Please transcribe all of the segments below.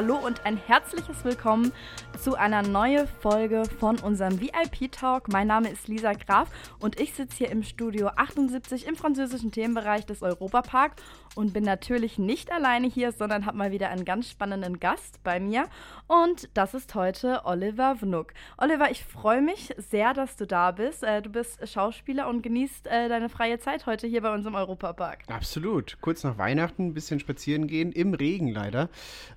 Hallo und ein herzliches Willkommen zu einer neuen Folge von unserem VIP-Talk. Mein Name ist Lisa Graf und ich sitze hier im Studio 78 im französischen Themenbereich des Europapark und bin natürlich nicht alleine hier, sondern habe mal wieder einen ganz spannenden Gast bei mir. Und das ist heute Oliver Vnuk. Oliver, ich freue mich sehr, dass du da bist. Äh, du bist Schauspieler und genießt äh, deine freie Zeit heute hier bei uns im Europapark. Absolut. Kurz nach Weihnachten ein bisschen spazieren gehen, im Regen leider.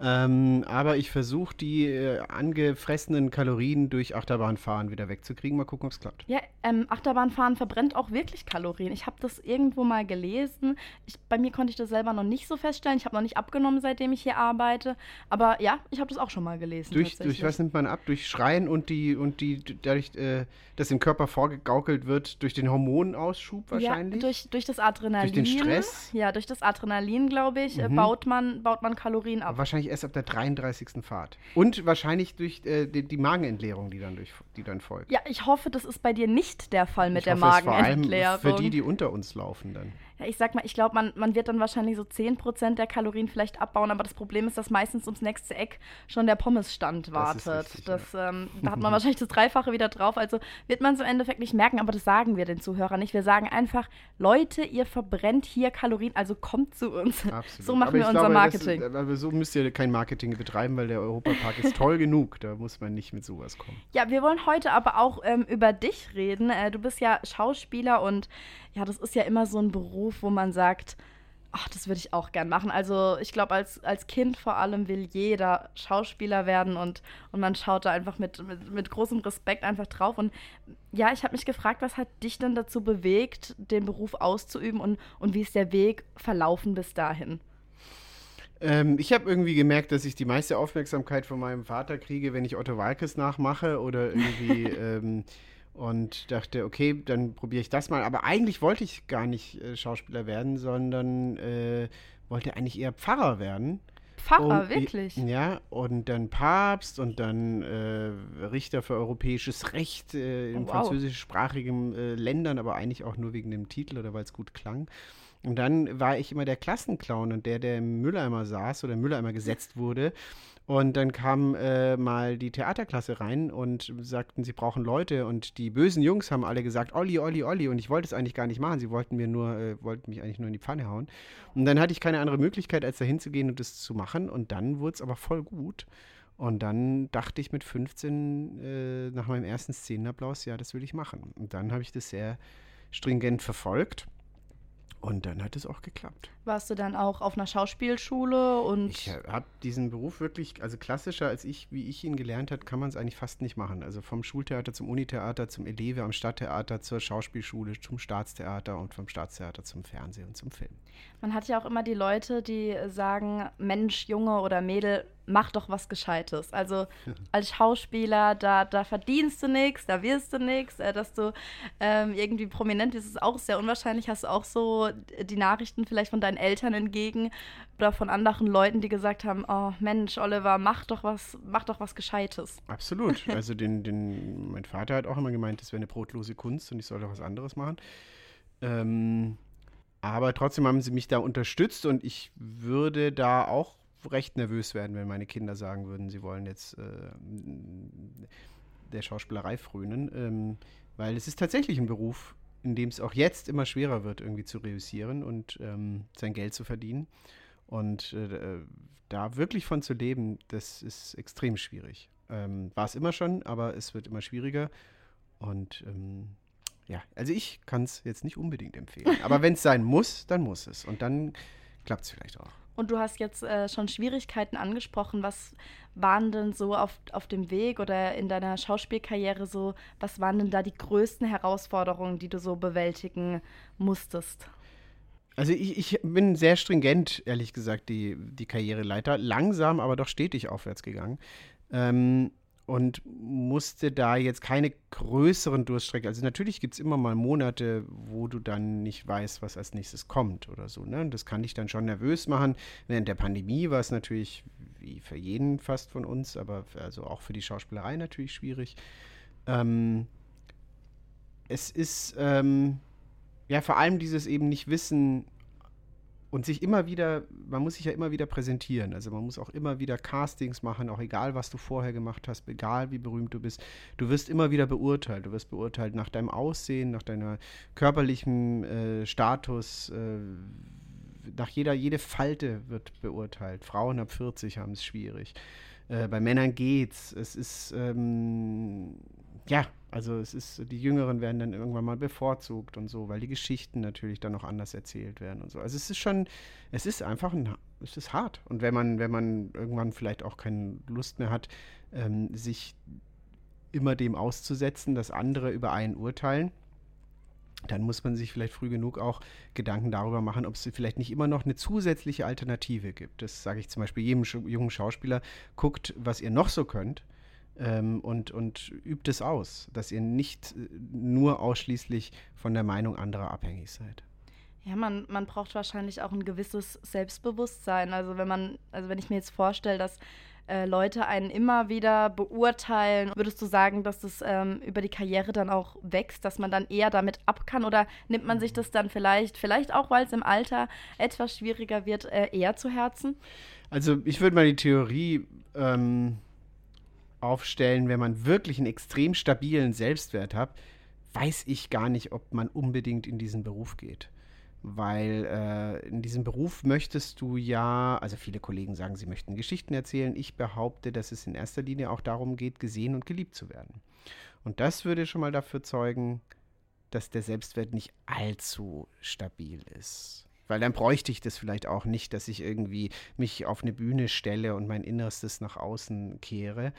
Ähm, aber ich versuche die äh, angefressenen Kalorien durch Achterbahnfahren wieder wegzukriegen. Mal gucken, ob es klappt. Ja, ähm, Achterbahnfahren verbrennt auch wirklich Kalorien. Ich habe das irgendwo mal gelesen. Ich, bei mir konnte ich das selber noch nicht so feststellen. Ich habe noch nicht abgenommen, seitdem ich hier arbeite. Aber ja, ich habe das auch schon mal gelesen. Durch, durch was nimmt man ab? Durch Schreien und die, und die dadurch, äh, dass im Körper vorgegaukelt wird, durch den Hormonausschub wahrscheinlich? Ja, durch, durch das Adrenalin. Durch den Stress? Ja, durch das Adrenalin, glaube ich, mhm. baut, man, baut man Kalorien ab. Wahrscheinlich erst ab der 33. Fahrt. Und wahrscheinlich durch äh, die, die, Magenentleerung, die dann, durch, die dann folgt. Ja, ich hoffe, das ist bei dir nicht der Fall mit ich der hoffe, Magenentleerung. vor allem für die, die unter uns laufen dann ja, ich sag mal, ich glaube, man, man wird dann wahrscheinlich so 10% der Kalorien vielleicht abbauen, aber das Problem ist, dass meistens ums nächste Eck schon der Pommesstand wartet. Das richtig, das, ja. ähm, da hat man wahrscheinlich das Dreifache wieder drauf. Also wird man es im Endeffekt nicht merken, aber das sagen wir den Zuhörern nicht. Wir sagen einfach, Leute, ihr verbrennt hier Kalorien, also kommt zu uns. Absolut. So machen aber wir unser glaube, Marketing. Das, aber so müsst ihr kein Marketing betreiben, weil der Europapark ist toll genug. Da muss man nicht mit sowas kommen. Ja, wir wollen heute aber auch ähm, über dich reden. Äh, du bist ja Schauspieler und ja, das ist ja immer so ein Beruf, wo man sagt, ach, das würde ich auch gern machen. Also ich glaube, als, als Kind vor allem will jeder Schauspieler werden und, und man schaut da einfach mit, mit, mit großem Respekt einfach drauf. Und ja, ich habe mich gefragt, was hat dich denn dazu bewegt, den Beruf auszuüben und, und wie ist der Weg verlaufen bis dahin? Ähm, ich habe irgendwie gemerkt, dass ich die meiste Aufmerksamkeit von meinem Vater kriege, wenn ich Otto Walkes nachmache oder irgendwie ähm, und dachte, okay, dann probiere ich das mal. Aber eigentlich wollte ich gar nicht äh, Schauspieler werden, sondern äh, wollte eigentlich eher Pfarrer werden. Pfarrer, um, wirklich? Ja, und dann Papst und dann äh, Richter für europäisches Recht äh, in oh, wow. französischsprachigen äh, Ländern, aber eigentlich auch nur wegen dem Titel oder weil es gut klang. Und dann war ich immer der Klassenclown und der, der im Mülleimer saß oder im Mülleimer gesetzt wurde. Und dann kam äh, mal die Theaterklasse rein und sagten, sie brauchen Leute. Und die bösen Jungs haben alle gesagt, Olli, Olli, Olli. Und ich wollte es eigentlich gar nicht machen. Sie wollten mir nur, äh, wollten mich eigentlich nur in die Pfanne hauen. Und dann hatte ich keine andere Möglichkeit, als dahin zu gehen und das zu machen. Und dann wurde es aber voll gut. Und dann dachte ich mit 15 äh, nach meinem ersten Szenenapplaus, ja, das will ich machen. Und dann habe ich das sehr stringent verfolgt. Und dann hat es auch geklappt. Warst du dann auch auf einer Schauspielschule und. Ich habe diesen Beruf wirklich, also klassischer als ich, wie ich ihn gelernt habe, kann man es eigentlich fast nicht machen. Also vom Schultheater zum Unitheater, zum Eleve am Stadttheater, zur Schauspielschule, zum Staatstheater und vom Staatstheater zum Fernsehen und zum Film. Man hat ja auch immer die Leute, die sagen, Mensch, Junge oder Mädel, mach doch was Gescheites. Also als Schauspieler, da, da verdienst du nichts, da wirst du nichts, äh, dass du ähm, irgendwie prominent bist, ist auch sehr unwahrscheinlich. Hast du auch so die Nachrichten vielleicht von deinen Eltern entgegen oder von anderen Leuten, die gesagt haben, oh Mensch, Oliver, mach doch was, mach doch was Gescheites. Absolut. Also den, den, mein Vater hat auch immer gemeint, das wäre eine brotlose Kunst und ich soll doch was anderes machen. Ähm, aber trotzdem haben sie mich da unterstützt und ich würde da auch recht nervös werden, wenn meine Kinder sagen würden, sie wollen jetzt äh, der Schauspielerei frönen. Ähm, weil es ist tatsächlich ein Beruf, in dem es auch jetzt immer schwerer wird, irgendwie zu reüssieren und ähm, sein Geld zu verdienen. Und äh, da wirklich von zu leben, das ist extrem schwierig. Ähm, War es immer schon, aber es wird immer schwieriger. Und ähm, ja, also ich kann es jetzt nicht unbedingt empfehlen. Aber wenn es sein muss, dann muss es. Und dann klappt es vielleicht auch. Und du hast jetzt äh, schon Schwierigkeiten angesprochen. Was waren denn so auf, auf dem Weg oder in deiner Schauspielkarriere so, was waren denn da die größten Herausforderungen, die du so bewältigen musstest? Also ich, ich bin sehr stringent, ehrlich gesagt, die, die Karriereleiter. Langsam, aber doch stetig aufwärts gegangen. Ähm, und musste da jetzt keine größeren Durststrecke. Also natürlich gibt es immer mal Monate, wo du dann nicht weißt, was als nächstes kommt oder so. Ne? Und das kann dich dann schon nervös machen. Während der Pandemie war es natürlich wie für jeden fast von uns, aber also auch für die Schauspielerei natürlich schwierig. Ähm, es ist ähm, ja vor allem dieses eben nicht wissen, und sich immer wieder, man muss sich ja immer wieder präsentieren. Also man muss auch immer wieder Castings machen, auch egal, was du vorher gemacht hast, egal wie berühmt du bist. Du wirst immer wieder beurteilt. Du wirst beurteilt nach deinem Aussehen, nach deiner körperlichen äh, Status. Äh, nach jeder, jede Falte wird beurteilt. Frauen ab 40 haben es schwierig. Äh, bei Männern geht's. Es ist, ähm, ja, also es ist, die Jüngeren werden dann irgendwann mal bevorzugt und so, weil die Geschichten natürlich dann noch anders erzählt werden und so. Also es ist schon, es ist einfach ein, es ist hart. Und wenn man, wenn man irgendwann vielleicht auch keine Lust mehr hat, ähm, sich immer dem auszusetzen, dass andere über einen urteilen, dann muss man sich vielleicht früh genug auch Gedanken darüber machen, ob es vielleicht nicht immer noch eine zusätzliche Alternative gibt. Das sage ich zum Beispiel jedem jungen Schauspieler, guckt, was ihr noch so könnt ähm, und, und übt es aus, dass ihr nicht äh, nur ausschließlich von der Meinung anderer abhängig seid. Ja, man, man braucht wahrscheinlich auch ein gewisses Selbstbewusstsein. Also wenn man, also wenn ich mir jetzt vorstelle, dass äh, Leute einen immer wieder beurteilen, würdest du sagen, dass das ähm, über die Karriere dann auch wächst, dass man dann eher damit ab kann oder nimmt man sich das dann vielleicht, vielleicht auch, weil es im Alter etwas schwieriger wird, äh, eher zu Herzen? Also ich würde mal die Theorie ähm, aufstellen, wenn man wirklich einen extrem stabilen Selbstwert hat, weiß ich gar nicht, ob man unbedingt in diesen Beruf geht. Weil äh, in diesem Beruf möchtest du ja, also viele Kollegen sagen, sie möchten Geschichten erzählen. Ich behaupte, dass es in erster Linie auch darum geht, gesehen und geliebt zu werden. Und das würde schon mal dafür zeugen, dass der Selbstwert nicht allzu stabil ist. Weil dann bräuchte ich das vielleicht auch nicht, dass ich irgendwie mich auf eine Bühne stelle und mein Innerstes nach außen kehre.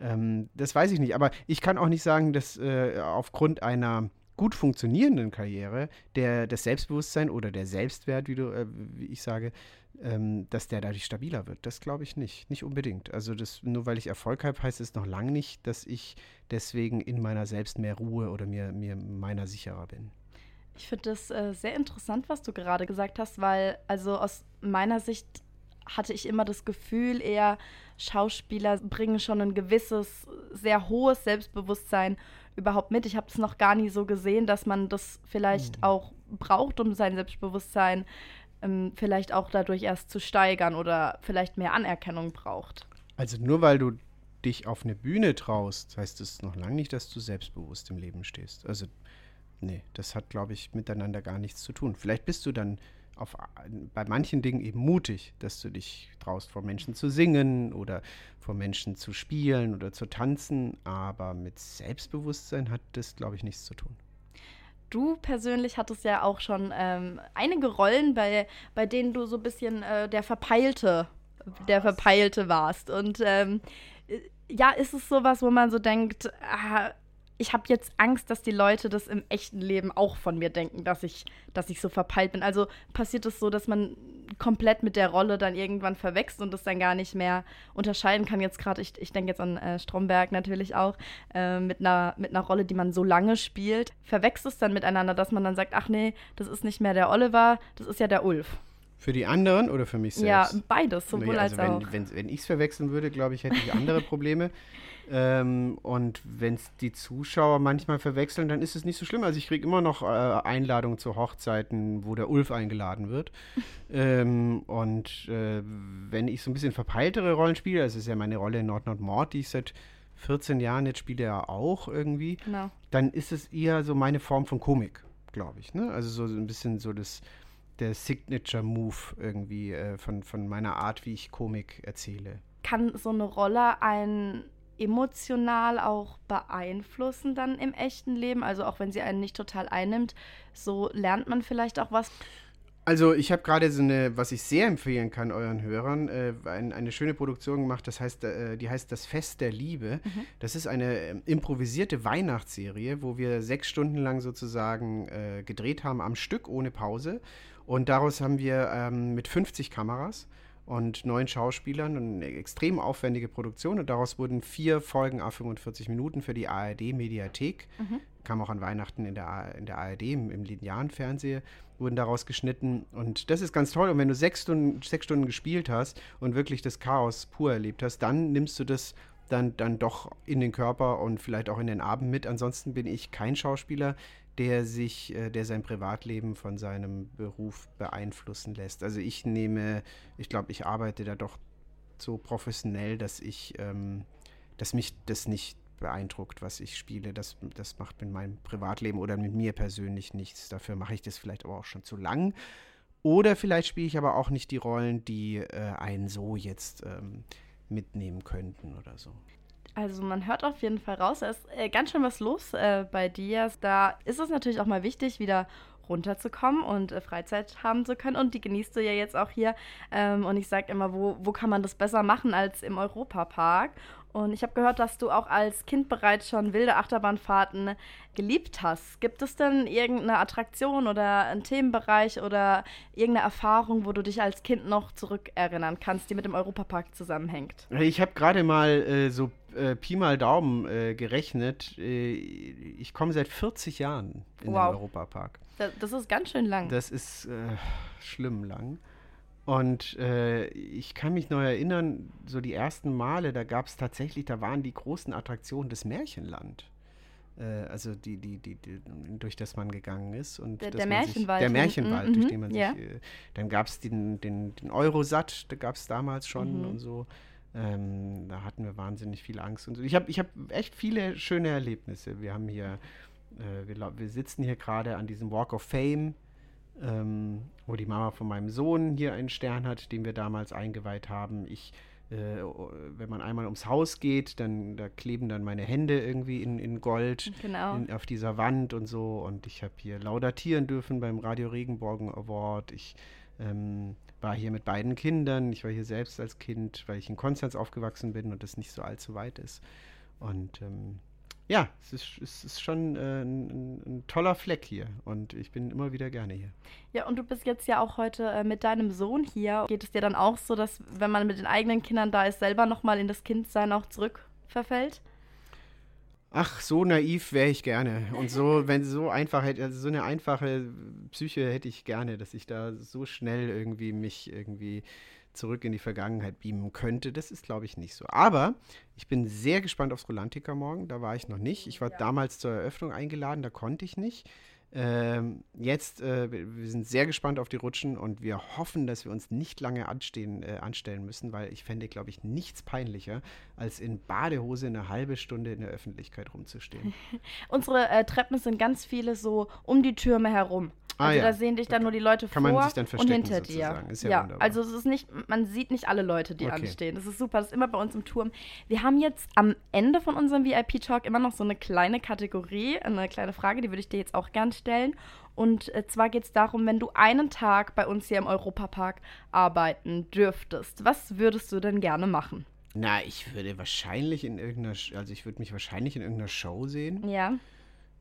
Ähm, das weiß ich nicht. Aber ich kann auch nicht sagen, dass äh, aufgrund einer gut funktionierenden Karriere der, das Selbstbewusstsein oder der Selbstwert, wie, du, äh, wie ich sage, ähm, dass der dadurch stabiler wird. Das glaube ich nicht. Nicht unbedingt. Also das, nur weil ich Erfolg habe, heißt es noch lange nicht, dass ich deswegen in meiner selbst mehr Ruhe oder mir, mir meiner sicherer bin. Ich finde das äh, sehr interessant, was du gerade gesagt hast, weil also aus meiner Sicht hatte ich immer das Gefühl, eher Schauspieler bringen schon ein gewisses, sehr hohes Selbstbewusstsein überhaupt mit. Ich habe es noch gar nie so gesehen, dass man das vielleicht mhm. auch braucht, um sein Selbstbewusstsein ähm, vielleicht auch dadurch erst zu steigern oder vielleicht mehr Anerkennung braucht. Also nur weil du dich auf eine Bühne traust, heißt es noch lange nicht, dass du selbstbewusst im Leben stehst. Also nee, das hat, glaube ich, miteinander gar nichts zu tun. Vielleicht bist du dann auf, bei manchen Dingen eben mutig, dass du dich traust, vor Menschen zu singen oder vor Menschen zu spielen oder zu tanzen, aber mit Selbstbewusstsein hat das, glaube ich, nichts zu tun. Du persönlich hattest ja auch schon ähm, einige Rollen, bei, bei denen du so ein bisschen äh, der Verpeilte, der Verpeilte warst. Und ähm, äh, ja, ist es sowas, wo man so denkt, ah, ich habe jetzt Angst, dass die Leute das im echten Leben auch von mir denken, dass ich, dass ich so verpeilt bin. Also passiert es so, dass man komplett mit der Rolle dann irgendwann verwechselt und das dann gar nicht mehr unterscheiden kann. Jetzt gerade, ich, ich denke jetzt an äh, Stromberg natürlich auch, äh, mit, einer, mit einer Rolle, die man so lange spielt, verwechselt es dann miteinander, dass man dann sagt, ach nee, das ist nicht mehr der Oliver, das ist ja der Ulf. Für die anderen oder für mich selbst? Ja, beides, sowohl also als wenn, auch. Wenn, wenn ich es verwechseln würde, glaube ich, hätte ich andere Probleme. Ähm, und wenn es die Zuschauer manchmal verwechseln, dann ist es nicht so schlimm. Also ich kriege immer noch äh, Einladungen zu Hochzeiten, wo der Ulf eingeladen wird. ähm, und äh, wenn ich so ein bisschen verpeiltere Rollen spiele, das ist ja meine Rolle in Nord Nord Mord, die ich seit 14 Jahren jetzt spiele ja auch irgendwie, genau. dann ist es eher so meine Form von Komik, glaube ich. Ne? Also so, so ein bisschen so das der Signature-Move irgendwie äh, von, von meiner Art, wie ich Komik erzähle. Kann so eine Rolle ein emotional auch beeinflussen dann im echten Leben? Also auch wenn sie einen nicht total einnimmt, so lernt man vielleicht auch was. Also ich habe gerade so eine, was ich sehr empfehlen kann euren Hörern, äh, ein, eine schöne Produktion gemacht, das heißt, äh, die heißt Das Fest der Liebe. Mhm. Das ist eine äh, improvisierte Weihnachtsserie, wo wir sechs Stunden lang sozusagen äh, gedreht haben am Stück ohne Pause. Und daraus haben wir ähm, mit 50 Kameras und neun Schauspielern eine extrem aufwendige Produktion. Und daraus wurden vier Folgen a 45 Minuten für die ARD-Mediathek mhm. kam auch an Weihnachten in der, in der ARD, im, im linearen Fernseher, wurden daraus geschnitten. Und das ist ganz toll. Und wenn du sechs Stunden, sechs Stunden gespielt hast und wirklich das Chaos pur erlebt hast, dann nimmst du das dann, dann doch in den Körper und vielleicht auch in den Abend mit. Ansonsten bin ich kein Schauspieler, der sich, äh, der sein Privatleben von seinem Beruf beeinflussen lässt. Also ich nehme, ich glaube, ich arbeite da doch so professionell, dass ich, ähm, dass mich das nicht beeindruckt, was ich spiele. Das, das macht mit meinem Privatleben oder mit mir persönlich nichts. Dafür mache ich das vielleicht aber auch schon zu lang. Oder vielleicht spiele ich aber auch nicht die Rollen, die äh, einen so jetzt ähm, mitnehmen könnten oder so. Also man hört auf jeden Fall raus, da ist äh, ganz schön was los äh, bei dir. Da ist es natürlich auch mal wichtig, wieder runterzukommen und äh, Freizeit haben zu können. Und die genießt du ja jetzt auch hier. Ähm, und ich sage immer, wo, wo kann man das besser machen als im Europapark? Und ich habe gehört, dass du auch als Kind bereits schon wilde Achterbahnfahrten geliebt hast. Gibt es denn irgendeine Attraktion oder einen Themenbereich oder irgendeine Erfahrung, wo du dich als Kind noch zurückerinnern kannst, die mit dem Europapark zusammenhängt? Ich habe gerade mal äh, so äh, Pi mal Daumen äh, gerechnet. Äh, ich komme seit 40 Jahren in wow. den Europapark. Das, das ist ganz schön lang. Das ist äh, schlimm lang. Und äh, ich kann mich noch erinnern, so die ersten Male, da gab es tatsächlich, da waren die großen Attraktionen des Märchenland. Äh, also die, die, die, die, durch das man gegangen ist. Und der, der Märchenwald. Sich, der Märchenwald, mhm, durch den man ja. sich. Äh, dann gab es den, den, den Eurosat, da gab es damals schon mhm. und so. Ähm, da hatten wir wahnsinnig viel Angst. Und so. Ich habe ich hab echt viele schöne Erlebnisse. Wir haben hier, äh, wir, wir sitzen hier gerade an diesem Walk of Fame ähm, wo die Mama von meinem Sohn hier einen Stern hat, den wir damals eingeweiht haben. Ich, äh, wenn man einmal ums Haus geht, dann da kleben dann meine Hände irgendwie in, in Gold genau. in, auf dieser Wand und so. Und ich habe hier laudatieren dürfen beim Radio Regenbogen Award. Ich ähm, war hier mit beiden Kindern. Ich war hier selbst als Kind, weil ich in Konstanz aufgewachsen bin und das nicht so allzu weit ist. Und ähm, ja, es ist, es ist schon äh, ein, ein, toller Fleck hier und ich bin immer wieder gerne hier. Ja, und du bist jetzt ja auch heute äh, mit deinem Sohn hier. Geht es dir dann auch so, dass wenn man mit den eigenen Kindern da ist, selber nochmal in das Kindsein auch zurückverfällt? Ach, so naiv wäre ich gerne. Und so, wenn so einfach hätte, also so eine einfache Psyche hätte ich gerne, dass ich da so schnell irgendwie mich irgendwie zurück in die Vergangenheit beamen könnte. Das ist, glaube ich, nicht so. Aber ich bin sehr gespannt aufs Rolantica morgen. Da war ich noch nicht. Ich war ja. damals zur Eröffnung eingeladen, da konnte ich nicht. Ähm, jetzt, äh, wir sind sehr gespannt auf die Rutschen und wir hoffen, dass wir uns nicht lange anstehen, äh, anstellen müssen, weil ich fände, glaube ich, nichts peinlicher, als in Badehose eine halbe Stunde in der Öffentlichkeit rumzustehen. Unsere äh, Treppen sind ganz viele so um die Türme herum. Ah, also ja. da sehen dich dann nur die Leute Kann vor und hinter dir. Ist ja, ja also es ist nicht, man sieht nicht alle Leute, die okay. anstehen. Das ist super, das ist immer bei uns im Turm. Wir haben jetzt am Ende von unserem VIP-Talk immer noch so eine kleine Kategorie, eine kleine Frage, die würde ich dir jetzt auch gern stellen. Und äh, zwar geht es darum, wenn du einen Tag bei uns hier im Europapark arbeiten dürftest, was würdest du denn gerne machen? Na, ich würde wahrscheinlich in irgendeiner, also ich würde mich wahrscheinlich in irgendeiner Show sehen. Ja.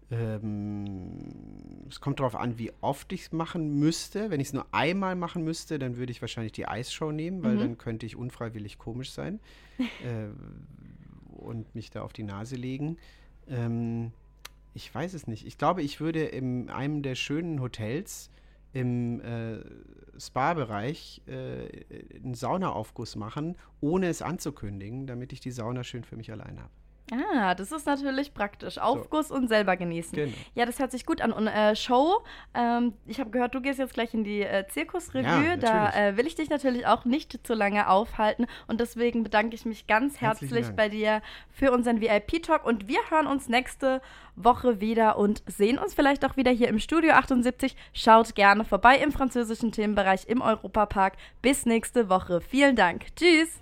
Ähm, es kommt darauf an, wie oft ich es machen müsste. Wenn ich es nur einmal machen müsste, dann würde ich wahrscheinlich die Eisshow nehmen, weil mhm. dann könnte ich unfreiwillig komisch sein äh, und mich da auf die Nase legen. Ähm, ich weiß es nicht. Ich glaube, ich würde in einem der schönen Hotels im äh, Spa-Bereich äh, einen Saunaaufguss machen, ohne es anzukündigen, damit ich die Sauna schön für mich allein habe. Ah, das ist natürlich praktisch. Aufguss so. und selber genießen. Genau. Ja, das hört sich gut an. Und äh, Show, ähm, ich habe gehört, du gehst jetzt gleich in die äh, Zirkusrevue. Ja, da äh, will ich dich natürlich auch nicht zu lange aufhalten. Und deswegen bedanke ich mich ganz herzlich bei dir für unseren VIP-Talk. Und wir hören uns nächste Woche wieder und sehen uns vielleicht auch wieder hier im Studio 78. Schaut gerne vorbei im französischen Themenbereich im Europapark. Bis nächste Woche. Vielen Dank. Tschüss.